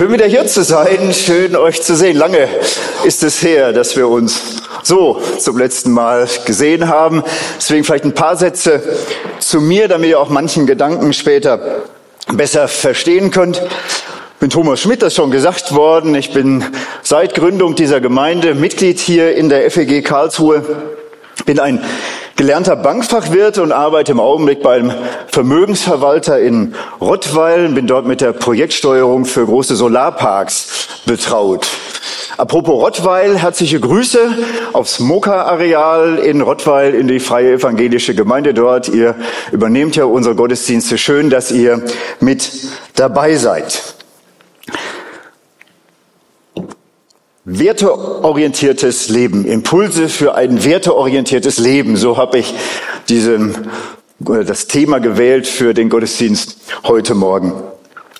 Schön wieder hier zu sein, schön euch zu sehen. Lange ist es her, dass wir uns so zum letzten Mal gesehen haben. Deswegen vielleicht ein paar Sätze zu mir, damit ihr auch manchen Gedanken später besser verstehen könnt. Ich bin Thomas Schmidt, das ist schon gesagt worden. Ich bin seit Gründung dieser Gemeinde Mitglied hier in der FEG Karlsruhe. Bin ein gelernter Bankfachwirt und arbeite im Augenblick beim Vermögensverwalter in Rottweil, bin dort mit der Projektsteuerung für große Solarparks betraut. Apropos Rottweil, herzliche Grüße aufs Moka-Areal in Rottweil in die Freie Evangelische Gemeinde dort. Ihr übernehmt ja unsere Gottesdienste. Schön, dass ihr mit dabei seid. Werteorientiertes Leben, Impulse für ein werteorientiertes Leben. So habe ich diesen, äh, das Thema gewählt für den Gottesdienst heute Morgen.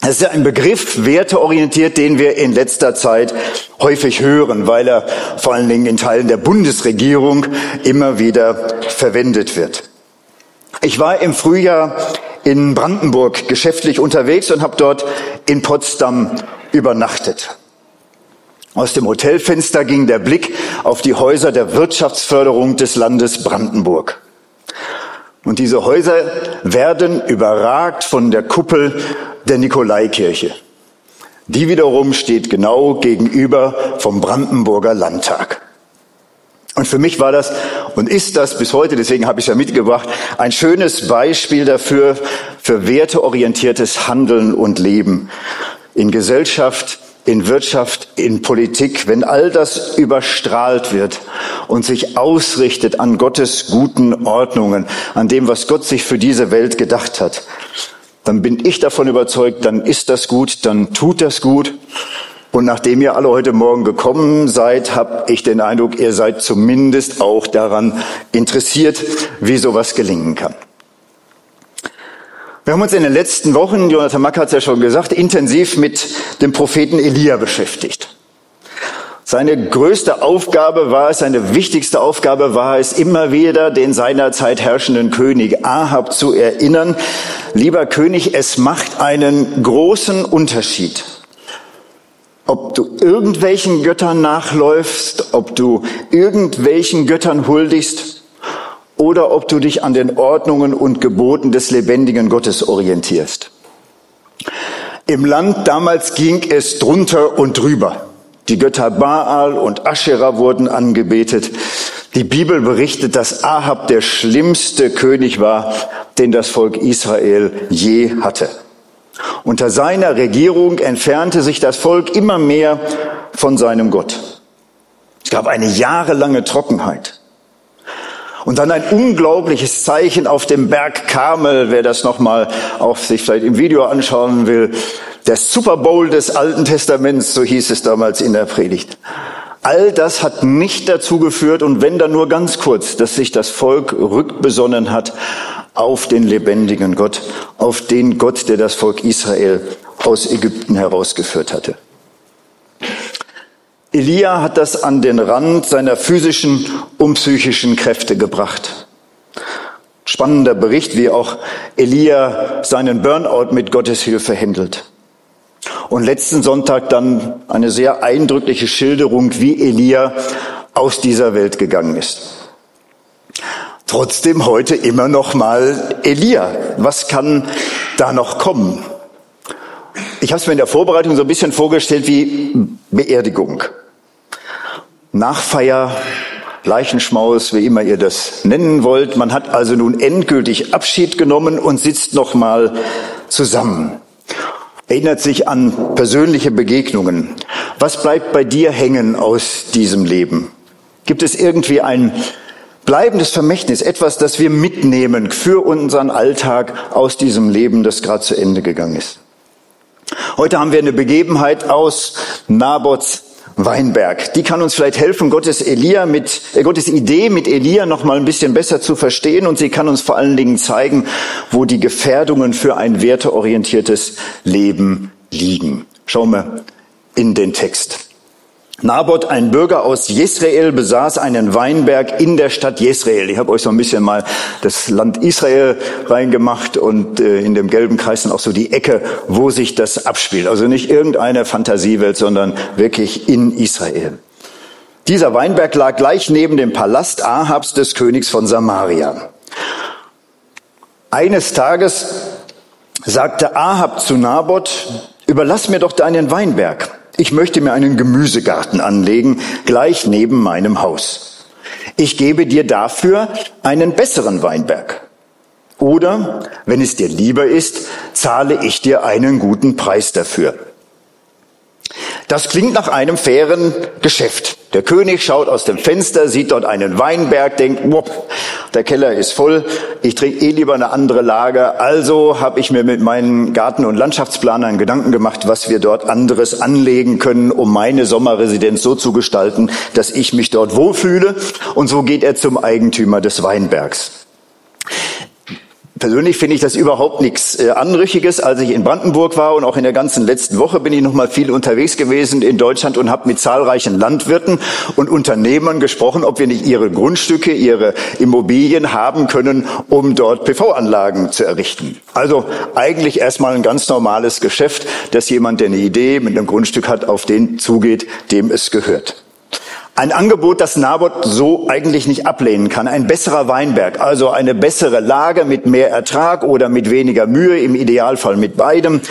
Das ist ja ein Begriff, werteorientiert, den wir in letzter Zeit häufig hören, weil er vor allen Dingen in Teilen der Bundesregierung immer wieder verwendet wird. Ich war im Frühjahr in Brandenburg geschäftlich unterwegs und habe dort in Potsdam übernachtet. Aus dem Hotelfenster ging der Blick auf die Häuser der Wirtschaftsförderung des Landes Brandenburg. Und diese Häuser werden überragt von der Kuppel der Nikolaikirche. Die wiederum steht genau gegenüber vom Brandenburger Landtag. Und für mich war das und ist das bis heute, deswegen habe ich es ja mitgebracht, ein schönes Beispiel dafür, für werteorientiertes Handeln und Leben in Gesellschaft, in Wirtschaft, in Politik, wenn all das überstrahlt wird und sich ausrichtet an Gottes guten Ordnungen, an dem, was Gott sich für diese Welt gedacht hat, dann bin ich davon überzeugt, dann ist das gut, dann tut das gut. Und nachdem ihr alle heute Morgen gekommen seid, habe ich den Eindruck, ihr seid zumindest auch daran interessiert, wie sowas gelingen kann. Wir haben uns in den letzten Wochen, Jonathan Mack hat es ja schon gesagt, intensiv mit dem Propheten Elia beschäftigt. Seine größte Aufgabe war es, seine wichtigste Aufgabe war es, immer wieder den seinerzeit herrschenden König Ahab zu erinnern, lieber König, es macht einen großen Unterschied, ob du irgendwelchen Göttern nachläufst, ob du irgendwelchen Göttern huldigst oder ob du dich an den Ordnungen und Geboten des lebendigen Gottes orientierst. Im Land damals ging es drunter und drüber. Die Götter Baal und Aschera wurden angebetet. Die Bibel berichtet, dass Ahab der schlimmste König war, den das Volk Israel je hatte. Unter seiner Regierung entfernte sich das Volk immer mehr von seinem Gott. Es gab eine jahrelange Trockenheit. Und dann ein unglaubliches Zeichen auf dem Berg Karmel, wer das nochmal auf sich vielleicht im Video anschauen will. Der Super Bowl des Alten Testaments, so hieß es damals in der Predigt. All das hat nicht dazu geführt, und wenn dann nur ganz kurz, dass sich das Volk rückbesonnen hat auf den lebendigen Gott, auf den Gott, der das Volk Israel aus Ägypten herausgeführt hatte. Elia hat das an den Rand seiner physischen und psychischen Kräfte gebracht. Spannender Bericht, wie auch Elia seinen Burnout mit Gottes Hilfe händelt. Und letzten Sonntag dann eine sehr eindrückliche Schilderung, wie Elia aus dieser Welt gegangen ist. Trotzdem heute immer noch mal Elia. Was kann da noch kommen? Ich habe es mir in der Vorbereitung so ein bisschen vorgestellt wie Beerdigung. Nachfeier, Leichenschmaus, wie immer ihr das nennen wollt. Man hat also nun endgültig Abschied genommen und sitzt nochmal zusammen. Erinnert sich an persönliche Begegnungen. Was bleibt bei dir hängen aus diesem Leben? Gibt es irgendwie ein bleibendes Vermächtnis, etwas, das wir mitnehmen für unseren Alltag aus diesem Leben, das gerade zu Ende gegangen ist? Heute haben wir eine Begebenheit aus Nabots Weinberg. Die kann uns vielleicht helfen, Gottes Elia mit, äh, Gottes Idee mit Elia noch mal ein bisschen besser zu verstehen und sie kann uns vor allen Dingen zeigen, wo die Gefährdungen für ein werteorientiertes Leben liegen. Schauen wir in den Text. Nabot, ein Bürger aus Jesrael, besaß einen Weinberg in der Stadt Jesrael. Ich habe euch so ein bisschen mal das Land Israel reingemacht und äh, in dem gelben Kreis dann auch so die Ecke, wo sich das abspielt. Also nicht irgendeine Fantasiewelt, sondern wirklich in Israel. Dieser Weinberg lag gleich neben dem Palast Ahabs des Königs von Samaria. Eines Tages sagte Ahab zu Nabot, überlass mir doch deinen Weinberg. Ich möchte mir einen Gemüsegarten anlegen, gleich neben meinem Haus. Ich gebe dir dafür einen besseren Weinberg. Oder, wenn es dir lieber ist, zahle ich dir einen guten Preis dafür. Das klingt nach einem fairen Geschäft. Der König schaut aus dem Fenster, sieht dort einen Weinberg, denkt, wop, der Keller ist voll, ich trinke eh lieber eine andere Lage. Also habe ich mir mit meinen Garten- und Landschaftsplanern Gedanken gemacht, was wir dort anderes anlegen können, um meine Sommerresidenz so zu gestalten, dass ich mich dort wohlfühle. Und so geht er zum Eigentümer des Weinbergs. Persönlich finde ich das überhaupt nichts äh, Anrüchiges. Als ich in Brandenburg war und auch in der ganzen letzten Woche bin ich noch mal viel unterwegs gewesen in Deutschland und habe mit zahlreichen Landwirten und Unternehmern gesprochen, ob wir nicht ihre Grundstücke, ihre Immobilien haben können, um dort PV-Anlagen zu errichten. Also eigentlich erstmal ein ganz normales Geschäft, dass jemand, der eine Idee mit einem Grundstück hat, auf den zugeht, dem es gehört. Ein Angebot, das Nabot so eigentlich nicht ablehnen kann. Ein besserer Weinberg, also eine bessere Lage mit mehr Ertrag oder mit weniger Mühe, im Idealfall mit beidem.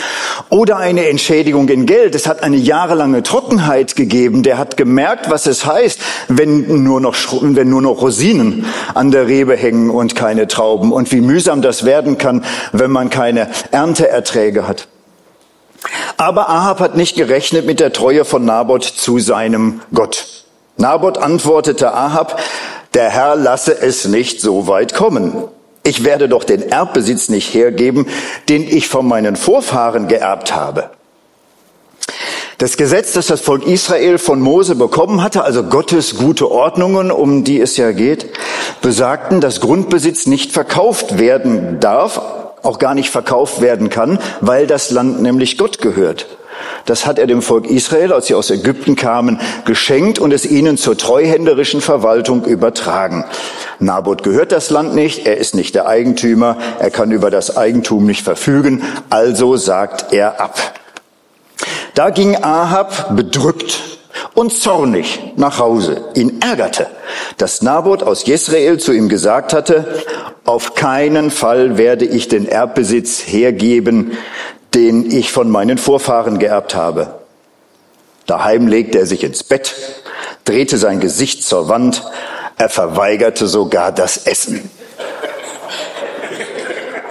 Oder eine Entschädigung in Geld. Es hat eine jahrelange Trockenheit gegeben. Der hat gemerkt, was es heißt, wenn nur noch, wenn nur noch Rosinen an der Rebe hängen und keine Trauben. Und wie mühsam das werden kann, wenn man keine Ernteerträge hat. Aber Ahab hat nicht gerechnet mit der Treue von Nabot zu seinem Gott. Nabot antwortete Ahab, der Herr lasse es nicht so weit kommen. Ich werde doch den Erbbesitz nicht hergeben, den ich von meinen Vorfahren geerbt habe. Das Gesetz, das das Volk Israel von Mose bekommen hatte, also Gottes gute Ordnungen, um die es ja geht, besagten, dass Grundbesitz nicht verkauft werden darf, auch gar nicht verkauft werden kann, weil das Land nämlich Gott gehört. Das hat er dem Volk Israel, als sie aus Ägypten kamen, geschenkt und es ihnen zur treuhänderischen Verwaltung übertragen. Nabot gehört das Land nicht, er ist nicht der Eigentümer, er kann über das Eigentum nicht verfügen, also sagt er ab. Da ging Ahab bedrückt und zornig nach Hause. Ihn ärgerte, dass Nabot aus Jesrael zu ihm gesagt hatte, auf keinen Fall werde ich den Erbbesitz hergeben, den ich von meinen Vorfahren geerbt habe. Daheim legte er sich ins Bett, drehte sein Gesicht zur Wand, er verweigerte sogar das Essen.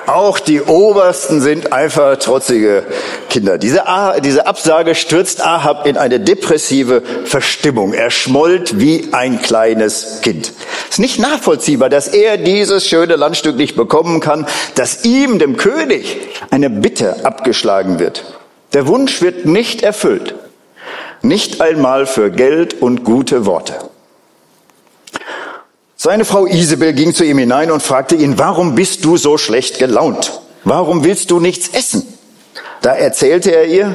Auch die Obersten sind einfach trotzige Kinder. Diese, diese Absage stürzt Ahab in eine depressive Verstimmung. Er schmollt wie ein kleines Kind. Es ist nicht nachvollziehbar, dass er dieses schöne Landstück nicht bekommen kann, dass ihm, dem König, eine Bitte abgeschlagen wird. Der Wunsch wird nicht erfüllt. Nicht einmal für Geld und gute Worte. Seine Frau Isabel ging zu ihm hinein und fragte ihn, warum bist du so schlecht gelaunt? Warum willst du nichts essen? Da erzählte er ihr,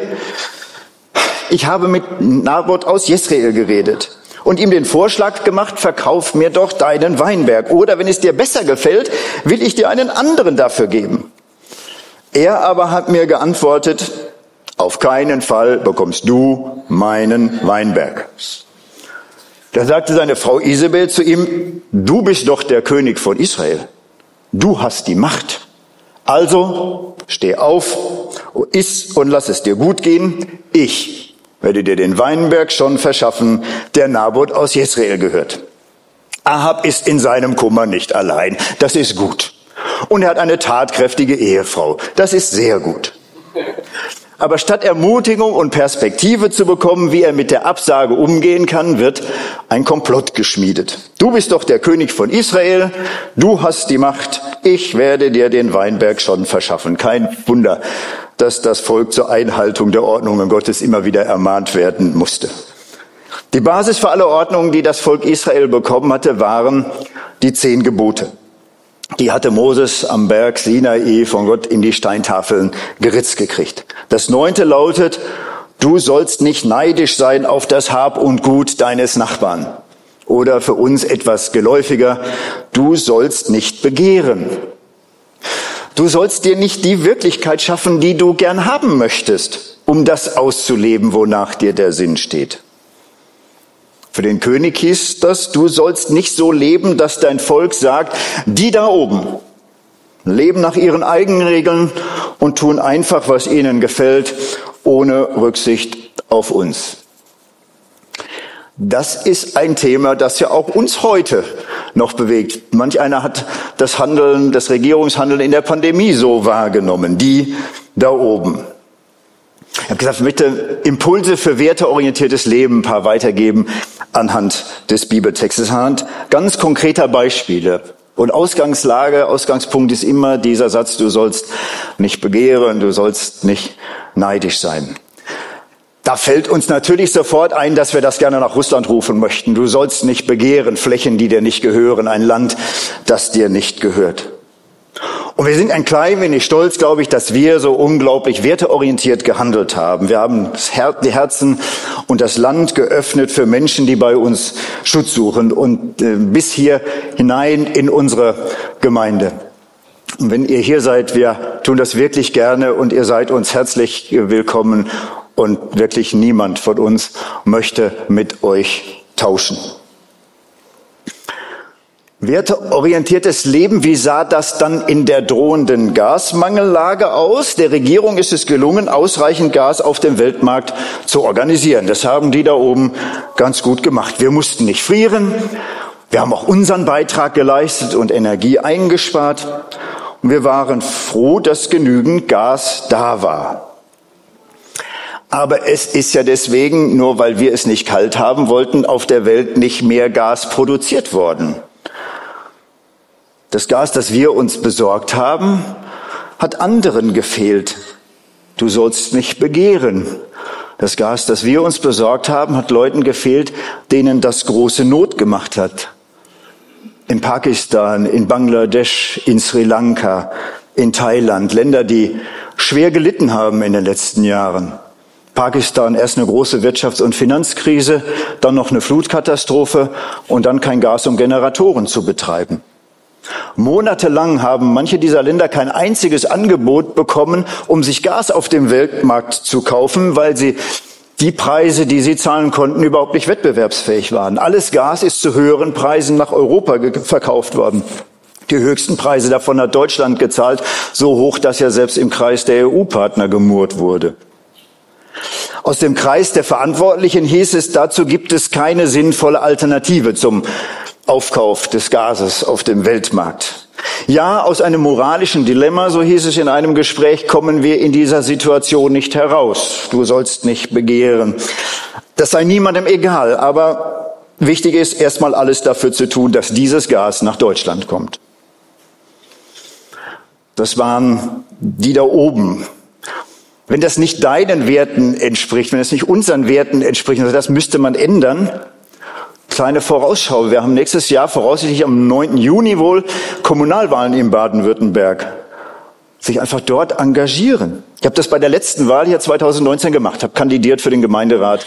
ich habe mit Nabot aus Jesrael geredet und ihm den Vorschlag gemacht, verkauf mir doch deinen Weinberg. Oder wenn es dir besser gefällt, will ich dir einen anderen dafür geben. Er aber hat mir geantwortet, auf keinen Fall bekommst du meinen Weinberg. Da sagte seine Frau Isabel zu ihm, du bist doch der König von Israel. Du hast die Macht. Also steh auf, iss und lass es dir gut gehen. Ich werde dir den Weinberg schon verschaffen, der Nabot aus Jezreel gehört. Ahab ist in seinem Kummer nicht allein. Das ist gut. Und er hat eine tatkräftige Ehefrau. Das ist sehr gut. Aber statt Ermutigung und Perspektive zu bekommen, wie er mit der Absage umgehen kann, wird ein Komplott geschmiedet. Du bist doch der König von Israel, du hast die Macht, ich werde dir den Weinberg schon verschaffen. Kein Wunder, dass das Volk zur Einhaltung der Ordnungen Gottes immer wieder ermahnt werden musste. Die Basis für alle Ordnungen, die das Volk Israel bekommen hatte, waren die zehn Gebote. Die hatte Moses am Berg Sinai von Gott in die Steintafeln geritzt gekriegt. Das neunte lautet, du sollst nicht neidisch sein auf das Hab und Gut deines Nachbarn. Oder für uns etwas geläufiger, du sollst nicht begehren. Du sollst dir nicht die Wirklichkeit schaffen, die du gern haben möchtest, um das auszuleben, wonach dir der Sinn steht. Für den König hieß das, du sollst nicht so leben, dass dein Volk sagt, die da oben leben nach ihren eigenen Regeln und tun einfach, was ihnen gefällt, ohne Rücksicht auf uns. Das ist ein Thema, das ja auch uns heute noch bewegt. Manch einer hat das Handeln, das Regierungshandeln in der Pandemie so wahrgenommen. Die da oben. Ich habe gesagt, ich möchte Impulse für werteorientiertes Leben ein paar weitergeben anhand des Bibeltextes, anhand ganz konkreter Beispiele. Und Ausgangslage, Ausgangspunkt ist immer dieser Satz, du sollst nicht begehren, du sollst nicht neidisch sein. Da fällt uns natürlich sofort ein, dass wir das gerne nach Russland rufen möchten. Du sollst nicht begehren, Flächen, die dir nicht gehören, ein Land, das dir nicht gehört. Und wir sind ein klein wenig stolz, glaube ich, dass wir so unglaublich werteorientiert gehandelt haben. Wir haben die Herzen und das Land geöffnet für Menschen, die bei uns Schutz suchen und äh, bis hier hinein in unsere Gemeinde. Und wenn ihr hier seid, wir tun das wirklich gerne und ihr seid uns herzlich willkommen und wirklich niemand von uns möchte mit euch tauschen. Werteorientiertes Leben, wie sah das dann in der drohenden Gasmangellage aus? Der Regierung ist es gelungen, ausreichend Gas auf dem Weltmarkt zu organisieren. Das haben die da oben ganz gut gemacht. Wir mussten nicht frieren. Wir haben auch unseren Beitrag geleistet und Energie eingespart. Und wir waren froh, dass genügend Gas da war. Aber es ist ja deswegen, nur weil wir es nicht kalt haben wollten, auf der Welt nicht mehr Gas produziert worden. Das Gas, das wir uns besorgt haben, hat anderen gefehlt. Du sollst nicht begehren. Das Gas, das wir uns besorgt haben, hat Leuten gefehlt, denen das große Not gemacht hat. In Pakistan, in Bangladesch, in Sri Lanka, in Thailand, Länder, die schwer gelitten haben in den letzten Jahren. Pakistan erst eine große Wirtschafts- und Finanzkrise, dann noch eine Flutkatastrophe und dann kein Gas, um Generatoren zu betreiben. Monatelang haben manche dieser Länder kein einziges Angebot bekommen, um sich Gas auf dem Weltmarkt zu kaufen, weil sie die Preise, die sie zahlen konnten, überhaupt nicht wettbewerbsfähig waren. Alles Gas ist zu höheren Preisen nach Europa verkauft worden. Die höchsten Preise davon hat Deutschland gezahlt, so hoch, dass ja selbst im Kreis der EU-Partner gemurrt wurde. Aus dem Kreis der Verantwortlichen hieß es, dazu gibt es keine sinnvolle Alternative zum Aufkauf des Gases auf dem Weltmarkt. Ja, aus einem moralischen Dilemma, so hieß es in einem Gespräch, kommen wir in dieser Situation nicht heraus. Du sollst nicht begehren. Das sei niemandem egal, aber wichtig ist erstmal alles dafür zu tun, dass dieses Gas nach Deutschland kommt. Das waren die da oben, wenn das nicht deinen Werten entspricht, wenn es nicht unseren Werten entspricht, also das müsste man ändern. Kleine Vorausschau. Wir haben nächstes Jahr voraussichtlich am 9. Juni wohl Kommunalwahlen in Baden-Württemberg. Sich einfach dort engagieren. Ich habe das bei der letzten Wahl hier 2019 gemacht, habe kandidiert für den Gemeinderat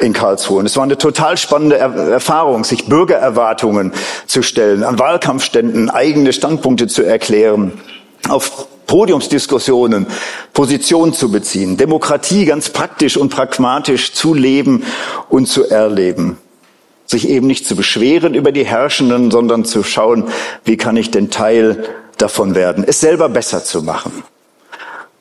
in Karlsruhe. Und es war eine total spannende Erfahrung, sich Bürgererwartungen zu stellen, an Wahlkampfständen eigene Standpunkte zu erklären, auf Podiumsdiskussionen Position zu beziehen, Demokratie ganz praktisch und pragmatisch zu leben und zu erleben. Sich eben nicht zu beschweren über die Herrschenden, sondern zu schauen, wie kann ich denn Teil davon werden, es selber besser zu machen.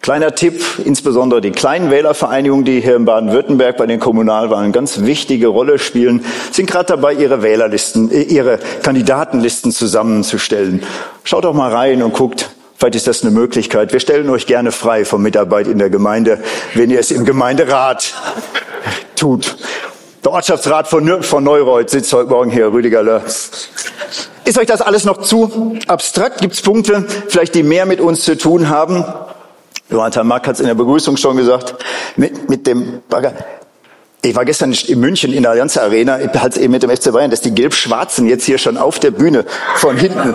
Kleiner Tipp, insbesondere die kleinen Wählervereinigungen, die hier in Baden-Württemberg bei den Kommunalwahlen ganz wichtige Rolle spielen, sind gerade dabei, ihre Wählerlisten, äh, ihre Kandidatenlisten zusammenzustellen. Schaut doch mal rein und guckt, Vielleicht ist das eine Möglichkeit. Wir stellen euch gerne frei von Mitarbeit in der Gemeinde, wenn ihr es im Gemeinderat tut. Der Ortschaftsrat von, von Neureuth sitzt heute Morgen hier, Rüdiger Löhr. Ist euch das alles noch zu abstrakt? Gibt es Punkte, vielleicht die mehr mit uns zu tun haben? Johann Mack hat es in der Begrüßung schon gesagt, mit, mit dem Bagger. Ich war gestern in München in der Allianz Arena, halt eben mit dem FC Bayern, dass die Gelb-Schwarzen jetzt hier schon auf der Bühne von hinten.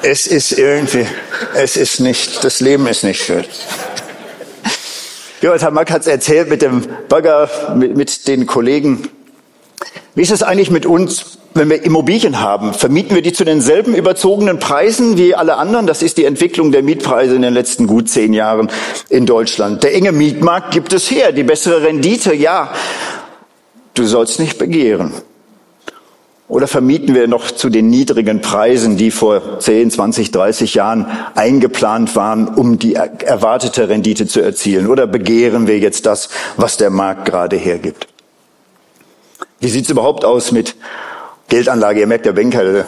Es ist irgendwie, es ist nicht, das Leben ist nicht schön. Jonathan Mack hat es erzählt mit dem Bagger, mit, mit den Kollegen. Wie ist es eigentlich mit uns, wenn wir Immobilien haben? Vermieten wir die zu denselben überzogenen Preisen wie alle anderen? Das ist die Entwicklung der Mietpreise in den letzten gut zehn Jahren in Deutschland. Der enge Mietmarkt gibt es her, die bessere Rendite, ja. Du sollst nicht begehren. Oder vermieten wir noch zu den niedrigen Preisen, die vor 10, 20, 30 Jahren eingeplant waren, um die erwartete Rendite zu erzielen? Oder begehren wir jetzt das, was der Markt gerade hergibt? Wie sieht es überhaupt aus mit Geldanlage? Ihr merkt, der Banker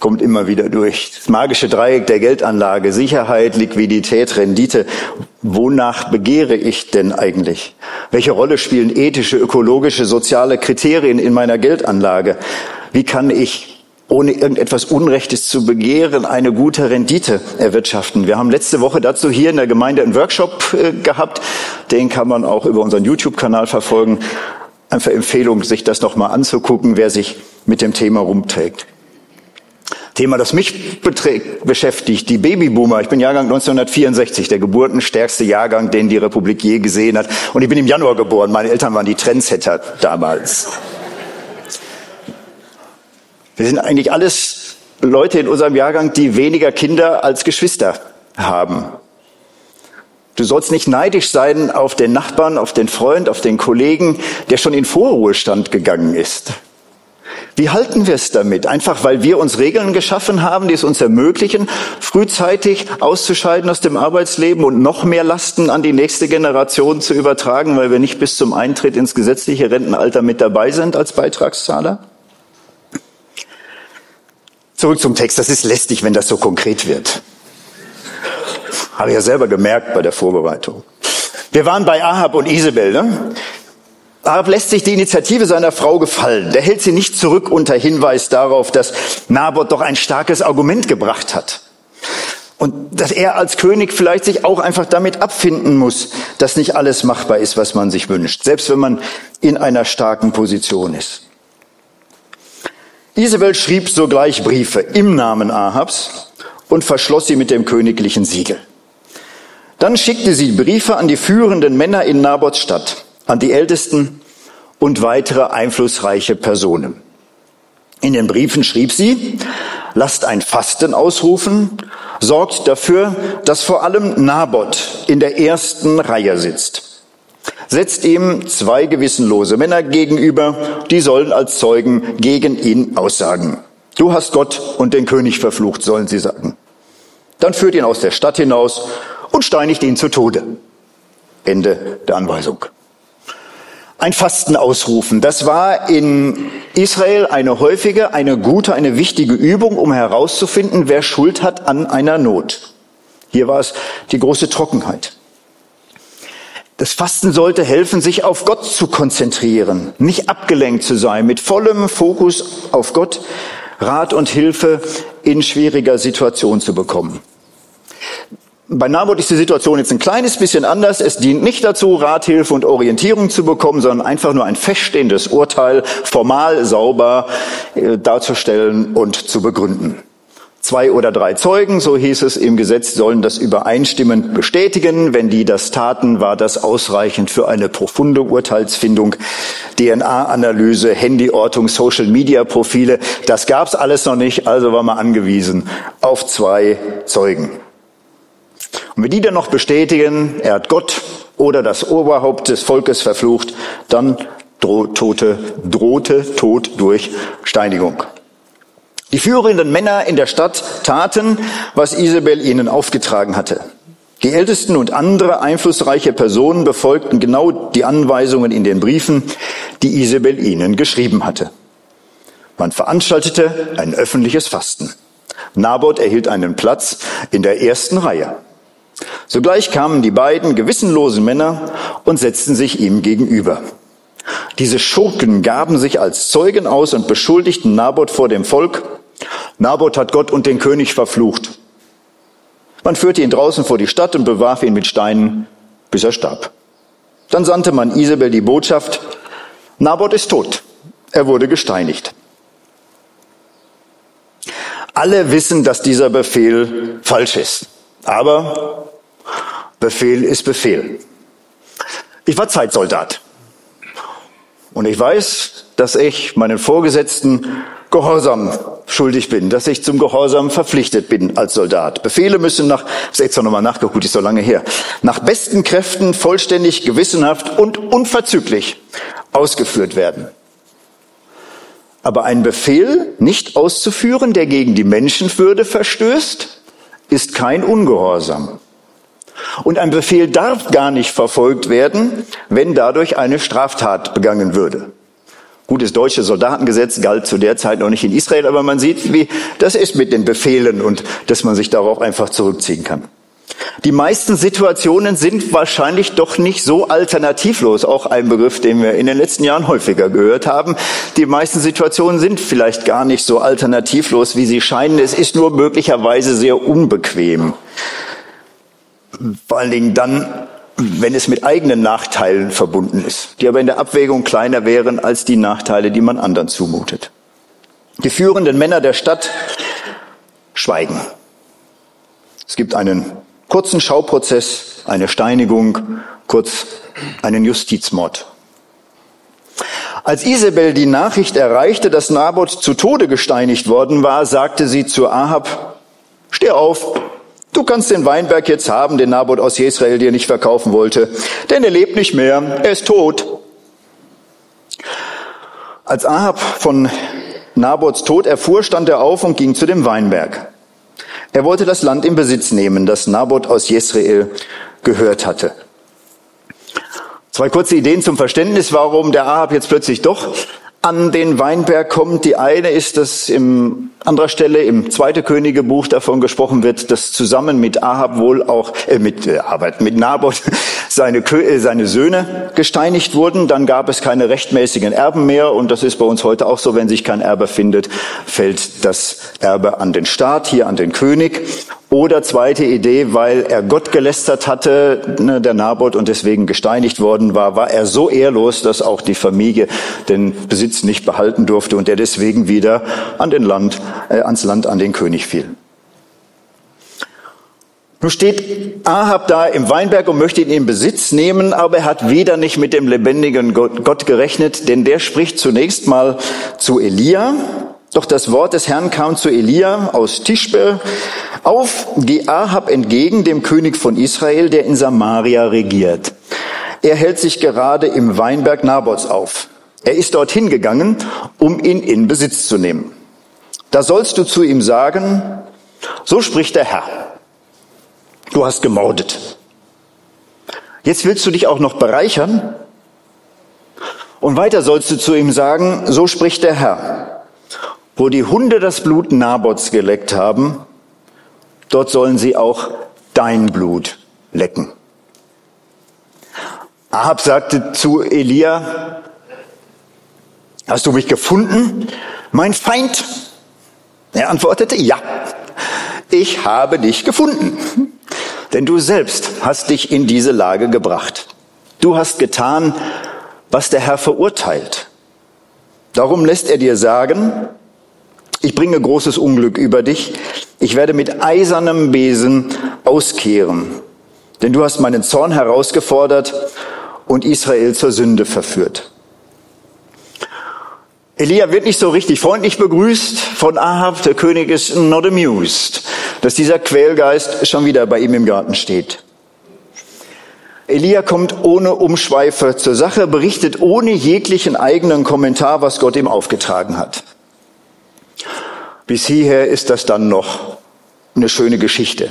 kommt immer wieder durch. Das magische Dreieck der Geldanlage, Sicherheit, Liquidität, Rendite. Wonach begehre ich denn eigentlich? Welche Rolle spielen ethische, ökologische, soziale Kriterien in meiner Geldanlage? Wie kann ich ohne irgendetwas Unrechtes zu begehren, eine gute Rendite erwirtschaften. Wir haben letzte Woche dazu hier in der Gemeinde einen Workshop äh, gehabt. Den kann man auch über unseren YouTube-Kanal verfolgen. Einfach Empfehlung, sich das nochmal anzugucken, wer sich mit dem Thema rumträgt. Thema, das mich beschäftigt, die Babyboomer. Ich bin Jahrgang 1964, der geburtenstärkste Jahrgang, den die Republik je gesehen hat. Und ich bin im Januar geboren. Meine Eltern waren die Trendsetter damals. Wir sind eigentlich alles Leute in unserem Jahrgang, die weniger Kinder als Geschwister haben. Du sollst nicht neidisch sein auf den Nachbarn, auf den Freund, auf den Kollegen, der schon in Vorruhestand gegangen ist. Wie halten wir es damit? Einfach weil wir uns Regeln geschaffen haben, die es uns ermöglichen, frühzeitig auszuscheiden aus dem Arbeitsleben und noch mehr Lasten an die nächste Generation zu übertragen, weil wir nicht bis zum Eintritt ins gesetzliche Rentenalter mit dabei sind als Beitragszahler? Zurück zum Text. Das ist lästig, wenn das so konkret wird. Habe ich ja selber gemerkt bei der Vorbereitung. Wir waren bei Ahab und Isabel. Ne? Ahab lässt sich die Initiative seiner Frau gefallen. Der hält sie nicht zurück unter Hinweis darauf, dass Naboth doch ein starkes Argument gebracht hat. Und dass er als König vielleicht sich auch einfach damit abfinden muss, dass nicht alles machbar ist, was man sich wünscht, selbst wenn man in einer starken Position ist. Isabel schrieb sogleich Briefe im Namen Ahabs und verschloss sie mit dem königlichen Siegel. Dann schickte sie Briefe an die führenden Männer in Nabots Stadt an die Ältesten und weitere einflussreiche Personen. In den Briefen schrieb sie, lasst ein Fasten ausrufen, sorgt dafür, dass vor allem Naboth in der ersten Reihe sitzt. Setzt ihm zwei gewissenlose Männer gegenüber, die sollen als Zeugen gegen ihn aussagen. Du hast Gott und den König verflucht, sollen sie sagen. Dann führt ihn aus der Stadt hinaus und steinigt ihn zu Tode. Ende der Anweisung ein Fasten ausrufen. Das war in Israel eine häufige, eine gute, eine wichtige Übung, um herauszufinden, wer Schuld hat an einer Not. Hier war es die große Trockenheit. Das Fasten sollte helfen, sich auf Gott zu konzentrieren, nicht abgelenkt zu sein, mit vollem Fokus auf Gott Rat und Hilfe in schwieriger Situation zu bekommen. Bei Naboth ist die Situation jetzt ein kleines bisschen anders. Es dient nicht dazu, Rathilfe und Orientierung zu bekommen, sondern einfach nur ein feststehendes Urteil formal sauber äh, darzustellen und zu begründen. Zwei oder drei Zeugen, so hieß es im Gesetz, sollen das übereinstimmend bestätigen. Wenn die das taten, war das ausreichend für eine profunde Urteilsfindung. DNA-Analyse, Handyortung, Social-Media-Profile, das gab's alles noch nicht, also war man angewiesen auf zwei Zeugen. Und wenn die dann noch bestätigen, er hat Gott oder das Oberhaupt des Volkes verflucht, dann drohte, drohte Tod durch Steinigung. Die führenden Männer in der Stadt taten, was Isabel ihnen aufgetragen hatte. Die Ältesten und andere einflussreiche Personen befolgten genau die Anweisungen in den Briefen, die Isabel ihnen geschrieben hatte. Man veranstaltete ein öffentliches Fasten. Naboth erhielt einen Platz in der ersten Reihe. Sogleich kamen die beiden gewissenlosen Männer und setzten sich ihm gegenüber. Diese Schurken gaben sich als Zeugen aus und beschuldigten Naboth vor dem Volk. Naboth hat Gott und den König verflucht. Man führte ihn draußen vor die Stadt und bewarf ihn mit Steinen, bis er starb. Dann sandte man Isabel die Botschaft, Naboth ist tot. Er wurde gesteinigt. Alle wissen, dass dieser Befehl falsch ist. Aber Befehl ist Befehl. Ich war Zeitsoldat. Und ich weiß, dass ich meinen Vorgesetzten Gehorsam schuldig bin, dass ich zum Gehorsam verpflichtet bin als Soldat. Befehle müssen nach, ist extra nochmal nachgeguckt, ist so lange her, nach besten Kräften vollständig, gewissenhaft und unverzüglich ausgeführt werden. Aber ein Befehl nicht auszuführen, der gegen die Menschenwürde verstößt, ist kein Ungehorsam. Und ein Befehl darf gar nicht verfolgt werden, wenn dadurch eine Straftat begangen würde. Gutes deutsche Soldatengesetz galt zu der Zeit noch nicht in Israel, aber man sieht, wie das ist mit den Befehlen und dass man sich darauf einfach zurückziehen kann. Die meisten Situationen sind wahrscheinlich doch nicht so alternativlos, auch ein Begriff, den wir in den letzten Jahren häufiger gehört haben. Die meisten Situationen sind vielleicht gar nicht so alternativlos, wie sie scheinen. Es ist nur möglicherweise sehr unbequem. Vor allen Dingen dann, wenn es mit eigenen Nachteilen verbunden ist, die aber in der Abwägung kleiner wären als die Nachteile, die man anderen zumutet. Die führenden Männer der Stadt schweigen. Es gibt einen kurzen Schauprozess, eine Steinigung, kurz einen Justizmord. Als Isabel die Nachricht erreichte, dass Naboth zu Tode gesteinigt worden war, sagte sie zu Ahab, steh auf, Du kannst den Weinberg jetzt haben, den Naboth aus Israel dir nicht verkaufen wollte, denn er lebt nicht mehr, er ist tot. Als Ahab von Naboths Tod erfuhr, stand er auf und ging zu dem Weinberg. Er wollte das Land in Besitz nehmen, das Naboth aus Jezreel gehört hatte. Zwei kurze Ideen zum Verständnis, warum der Ahab jetzt plötzlich doch an den Weinberg kommt. Die eine ist, dass im anderer Stelle im zweiten Königebuch davon gesprochen wird, dass zusammen mit Ahab wohl auch äh, mit äh, Arbeit mit Naboth seine, äh, seine Söhne gesteinigt wurden. Dann gab es keine rechtmäßigen Erben mehr und das ist bei uns heute auch so. Wenn sich kein Erbe findet, fällt das Erbe an den Staat, hier an den König. Oder zweite Idee, weil er Gott gelästert hatte, ne, der Naboth, und deswegen gesteinigt worden war, war er so ehrlos, dass auch die Familie den Besitz nicht behalten durfte und er deswegen wieder an den Land, äh, ans Land, an den König fiel. Nun steht Ahab da im Weinberg und möchte ihn in Besitz nehmen, aber er hat wieder nicht mit dem lebendigen Gott gerechnet, denn der spricht zunächst mal zu Elia, doch das Wort des Herrn kam zu Elia aus Tischbe auf, geh Ahab entgegen, dem König von Israel, der in Samaria regiert. Er hält sich gerade im Weinberg Nabots auf. Er ist dorthin gegangen, um ihn in Besitz zu nehmen. Da sollst du zu ihm sagen, so spricht der Herr. Du hast gemordet. Jetzt willst du dich auch noch bereichern? Und weiter sollst du zu ihm sagen, so spricht der Herr. Wo die Hunde das Blut Nabots geleckt haben, dort sollen sie auch dein Blut lecken. Ahab sagte zu Elia, hast du mich gefunden, mein Feind? Er antwortete, ja, ich habe dich gefunden, denn du selbst hast dich in diese Lage gebracht. Du hast getan, was der Herr verurteilt. Darum lässt er dir sagen, ich bringe großes Unglück über dich. Ich werde mit eisernem Besen auskehren. Denn du hast meinen Zorn herausgefordert und Israel zur Sünde verführt. Elia wird nicht so richtig freundlich begrüßt von Ahab. Der König ist not amused, dass dieser Quälgeist schon wieder bei ihm im Garten steht. Elia kommt ohne Umschweife zur Sache, berichtet ohne jeglichen eigenen Kommentar, was Gott ihm aufgetragen hat. Bis hierher ist das dann noch eine schöne Geschichte.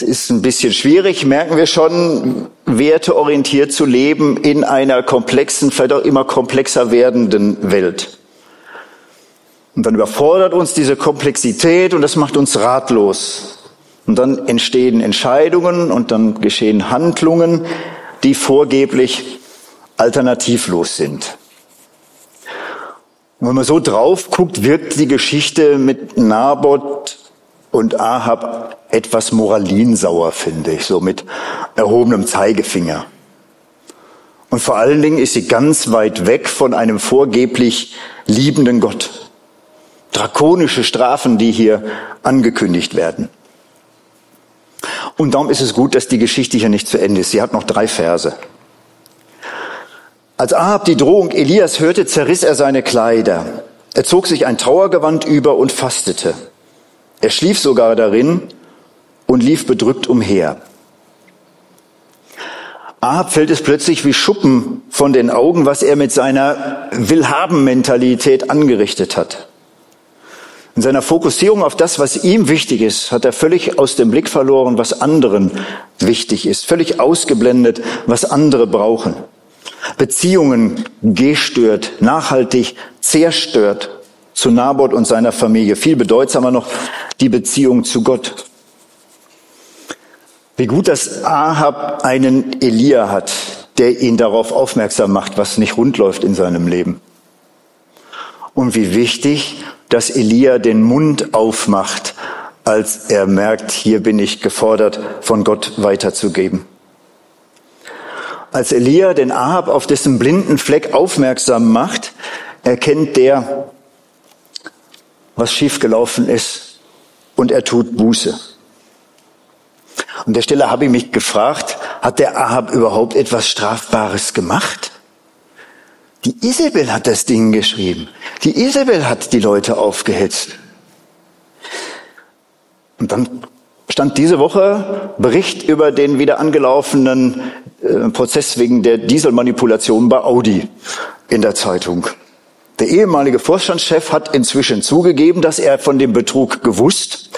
Es ist ein bisschen schwierig, merken wir schon, werteorientiert zu leben in einer komplexen, vielleicht auch immer komplexer werdenden Welt. Und dann überfordert uns diese Komplexität und das macht uns ratlos. Und dann entstehen Entscheidungen und dann geschehen Handlungen, die vorgeblich alternativlos sind. Und wenn man so drauf guckt, wirkt die Geschichte mit Naboth und Ahab etwas moralinsauer, finde ich, so mit erhobenem Zeigefinger. Und vor allen Dingen ist sie ganz weit weg von einem vorgeblich liebenden Gott. Drakonische Strafen, die hier angekündigt werden. Und darum ist es gut, dass die Geschichte hier nicht zu Ende ist. Sie hat noch drei Verse. Als Ahab die Drohung Elias hörte, zerriss er seine Kleider. Er zog sich ein Trauergewand über und fastete. Er schlief sogar darin und lief bedrückt umher. Ahab fällt es plötzlich wie Schuppen von den Augen, was er mit seiner Willhaben-Mentalität angerichtet hat. In seiner Fokussierung auf das, was ihm wichtig ist, hat er völlig aus dem Blick verloren, was anderen wichtig ist, völlig ausgeblendet, was andere brauchen. Beziehungen gestört, nachhaltig zerstört zu Naboth und seiner Familie. Viel bedeutsamer noch die Beziehung zu Gott. Wie gut, dass Ahab einen Elia hat, der ihn darauf aufmerksam macht, was nicht rund läuft in seinem Leben. Und wie wichtig, dass Elia den Mund aufmacht, als er merkt, hier bin ich gefordert, von Gott weiterzugeben. Als Elia den Ahab auf dessen blinden Fleck aufmerksam macht, erkennt der, was schiefgelaufen ist und er tut Buße. An der Stelle habe ich mich gefragt, hat der Ahab überhaupt etwas Strafbares gemacht? Die Isabel hat das Ding geschrieben. Die Isabel hat die Leute aufgehetzt. Und dann stand diese Woche Bericht über den wieder angelaufenen äh, Prozess wegen der Dieselmanipulation bei Audi in der Zeitung. Der ehemalige Vorstandschef hat inzwischen zugegeben, dass er von dem Betrug gewusst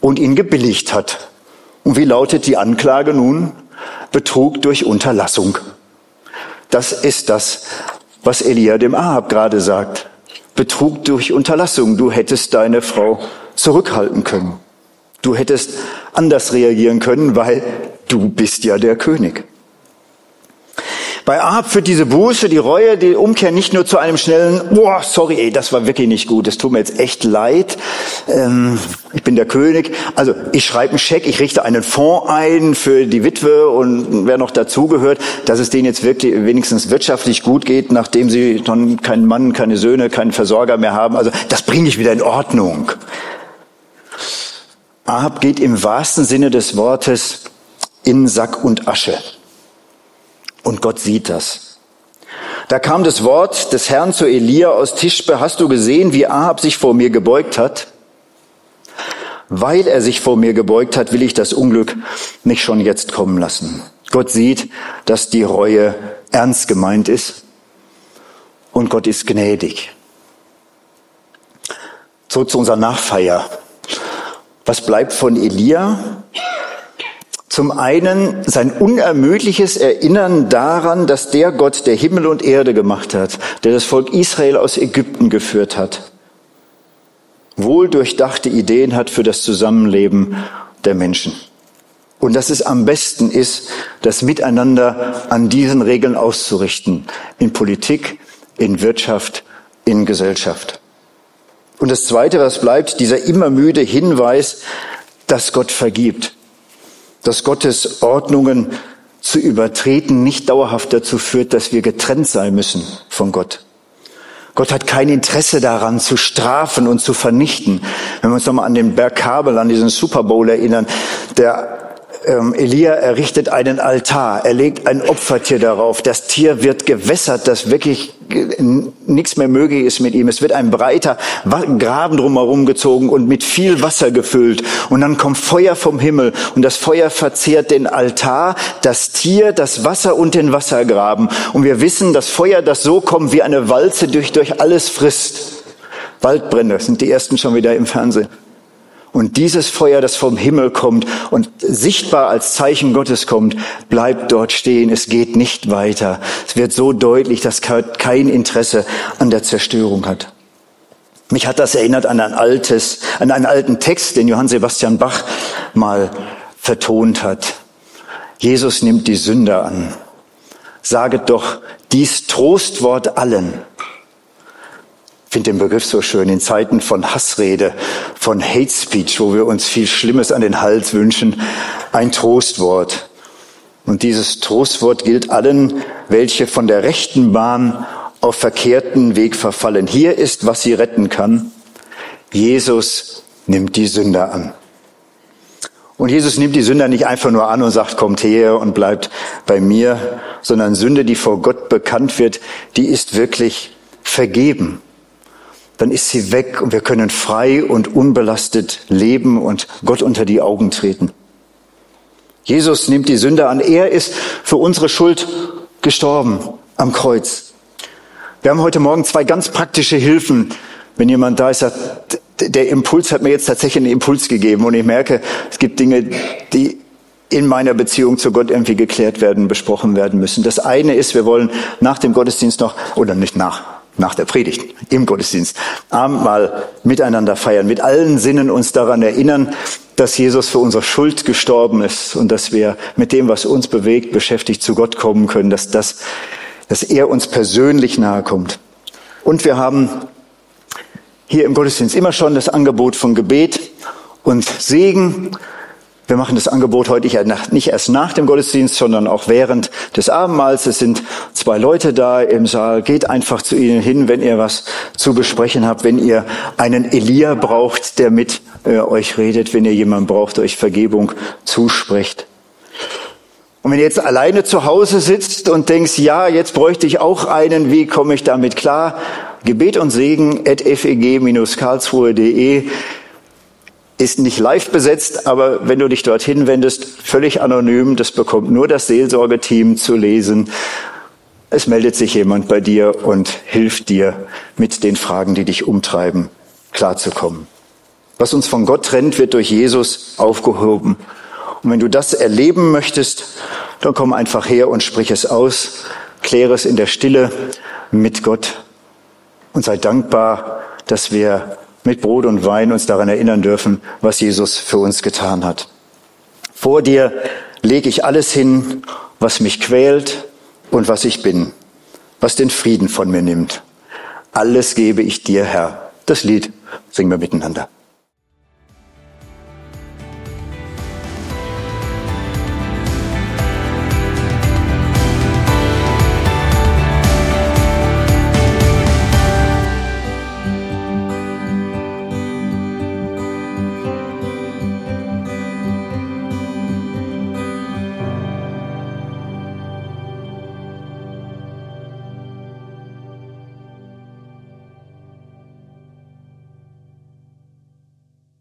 und ihn gebilligt hat. Und wie lautet die Anklage nun? Betrug durch Unterlassung. Das ist das, was Elia dem Ahab gerade sagt. Betrug durch Unterlassung. Du hättest deine Frau zurückhalten können. Du hättest anders reagieren können, weil du bist ja der König. Bei Ahab führt diese Buße, die Reue, die Umkehr nicht nur zu einem schnellen, boah, sorry, ey, das war wirklich nicht gut, es tut mir jetzt echt leid, ähm, ich bin der König. Also ich schreibe einen Scheck, ich richte einen Fonds ein für die Witwe und wer noch dazugehört, dass es denen jetzt wirklich wenigstens wirtschaftlich gut geht, nachdem sie dann keinen Mann, keine Söhne, keinen Versorger mehr haben. Also das bringe ich wieder in Ordnung. Ahab geht im wahrsten Sinne des Wortes in Sack und Asche. Und Gott sieht das. Da kam das Wort des Herrn zu Elia aus Tischbe. Hast du gesehen, wie Ahab sich vor mir gebeugt hat? Weil er sich vor mir gebeugt hat, will ich das Unglück nicht schon jetzt kommen lassen. Gott sieht, dass die Reue ernst gemeint ist und Gott ist gnädig. So zu unserer Nachfeier. Was bleibt von Elia? Zum einen sein unermüdliches Erinnern daran, dass der Gott, der Himmel und Erde gemacht hat, der das Volk Israel aus Ägypten geführt hat, wohl durchdachte Ideen hat für das Zusammenleben der Menschen. Und dass es am besten ist, das Miteinander an diesen Regeln auszurichten. In Politik, in Wirtschaft, in Gesellschaft. Und das Zweite, was bleibt, dieser immer müde Hinweis, dass Gott vergibt dass Gottes Ordnungen zu übertreten nicht dauerhaft dazu führt, dass wir getrennt sein müssen von Gott. Gott hat kein Interesse daran, zu strafen und zu vernichten. Wenn wir uns nochmal an den Berg Kabel, an diesen Super Bowl erinnern, der ähm, Elia errichtet einen Altar, er legt ein Opfertier darauf, das Tier wird gewässert, dass wirklich nichts mehr möglich ist mit ihm. Es wird ein breiter Graben drumherum gezogen und mit viel Wasser gefüllt. Und dann kommt Feuer vom Himmel und das Feuer verzehrt den Altar, das Tier, das Wasser und den Wassergraben. Und wir wissen, dass Feuer, das so kommt wie eine Walze durch, durch alles frisst. Waldbrände sind die ersten schon wieder im Fernsehen. Und dieses Feuer, das vom Himmel kommt und sichtbar als Zeichen Gottes kommt, bleibt dort stehen. Es geht nicht weiter. Es wird so deutlich, dass kein Interesse an der Zerstörung hat. Mich hat das erinnert an ein altes, an einen alten Text, den Johann Sebastian Bach mal vertont hat. Jesus nimmt die Sünder an. Saget doch dies Trostwort allen, finde den Begriff so schön in Zeiten von Hassrede, von Hate Speech, wo wir uns viel Schlimmes an den Hals wünschen, ein Trostwort. Und dieses Trostwort gilt allen, welche von der rechten Bahn auf verkehrten Weg verfallen. Hier ist, was sie retten kann. Jesus nimmt die Sünder an. Und Jesus nimmt die Sünder nicht einfach nur an und sagt, kommt her und bleibt bei mir, sondern Sünde, die vor Gott bekannt wird, die ist wirklich vergeben. Dann ist sie weg und wir können frei und unbelastet leben und Gott unter die Augen treten. Jesus nimmt die Sünde an. Er ist für unsere Schuld gestorben am Kreuz. Wir haben heute Morgen zwei ganz praktische Hilfen. Wenn jemand da ist, der Impuls hat mir jetzt tatsächlich einen Impuls gegeben und ich merke, es gibt Dinge, die in meiner Beziehung zu Gott irgendwie geklärt werden, besprochen werden müssen. Das eine ist, wir wollen nach dem Gottesdienst noch, oder nicht nach, nach der Predigt, im Gottesdienst, Abendmahl miteinander feiern, mit allen Sinnen uns daran erinnern, dass Jesus für unsere Schuld gestorben ist und dass wir mit dem, was uns bewegt, beschäftigt zu Gott kommen können, dass das, dass er uns persönlich nahe kommt. Und wir haben hier im Gottesdienst immer schon das Angebot von Gebet und Segen. Wir machen das Angebot heute nicht erst nach dem Gottesdienst, sondern auch während des Abendmahls. Es sind zwei Leute da im Saal. Geht einfach zu ihnen hin, wenn ihr was zu besprechen habt, wenn ihr einen Elia braucht, der mit äh, euch redet, wenn ihr jemanden braucht, euch Vergebung zuspricht. Und wenn ihr jetzt alleine zu Hause sitzt und denkst, ja, jetzt bräuchte ich auch einen, wie komme ich damit klar? Gebet und Segen at feg-karlsruhe.de ist nicht live besetzt, aber wenn du dich dorthin wendest, völlig anonym, das bekommt nur das Seelsorgeteam zu lesen. Es meldet sich jemand bei dir und hilft dir mit den Fragen, die dich umtreiben, klarzukommen. Was uns von Gott trennt, wird durch Jesus aufgehoben. Und wenn du das erleben möchtest, dann komm einfach her und sprich es aus, kläre es in der Stille mit Gott und sei dankbar, dass wir mit Brot und Wein uns daran erinnern dürfen, was Jesus für uns getan hat. Vor dir lege ich alles hin, was mich quält und was ich bin, was den Frieden von mir nimmt. Alles gebe ich dir, Herr. Das Lied singen wir miteinander.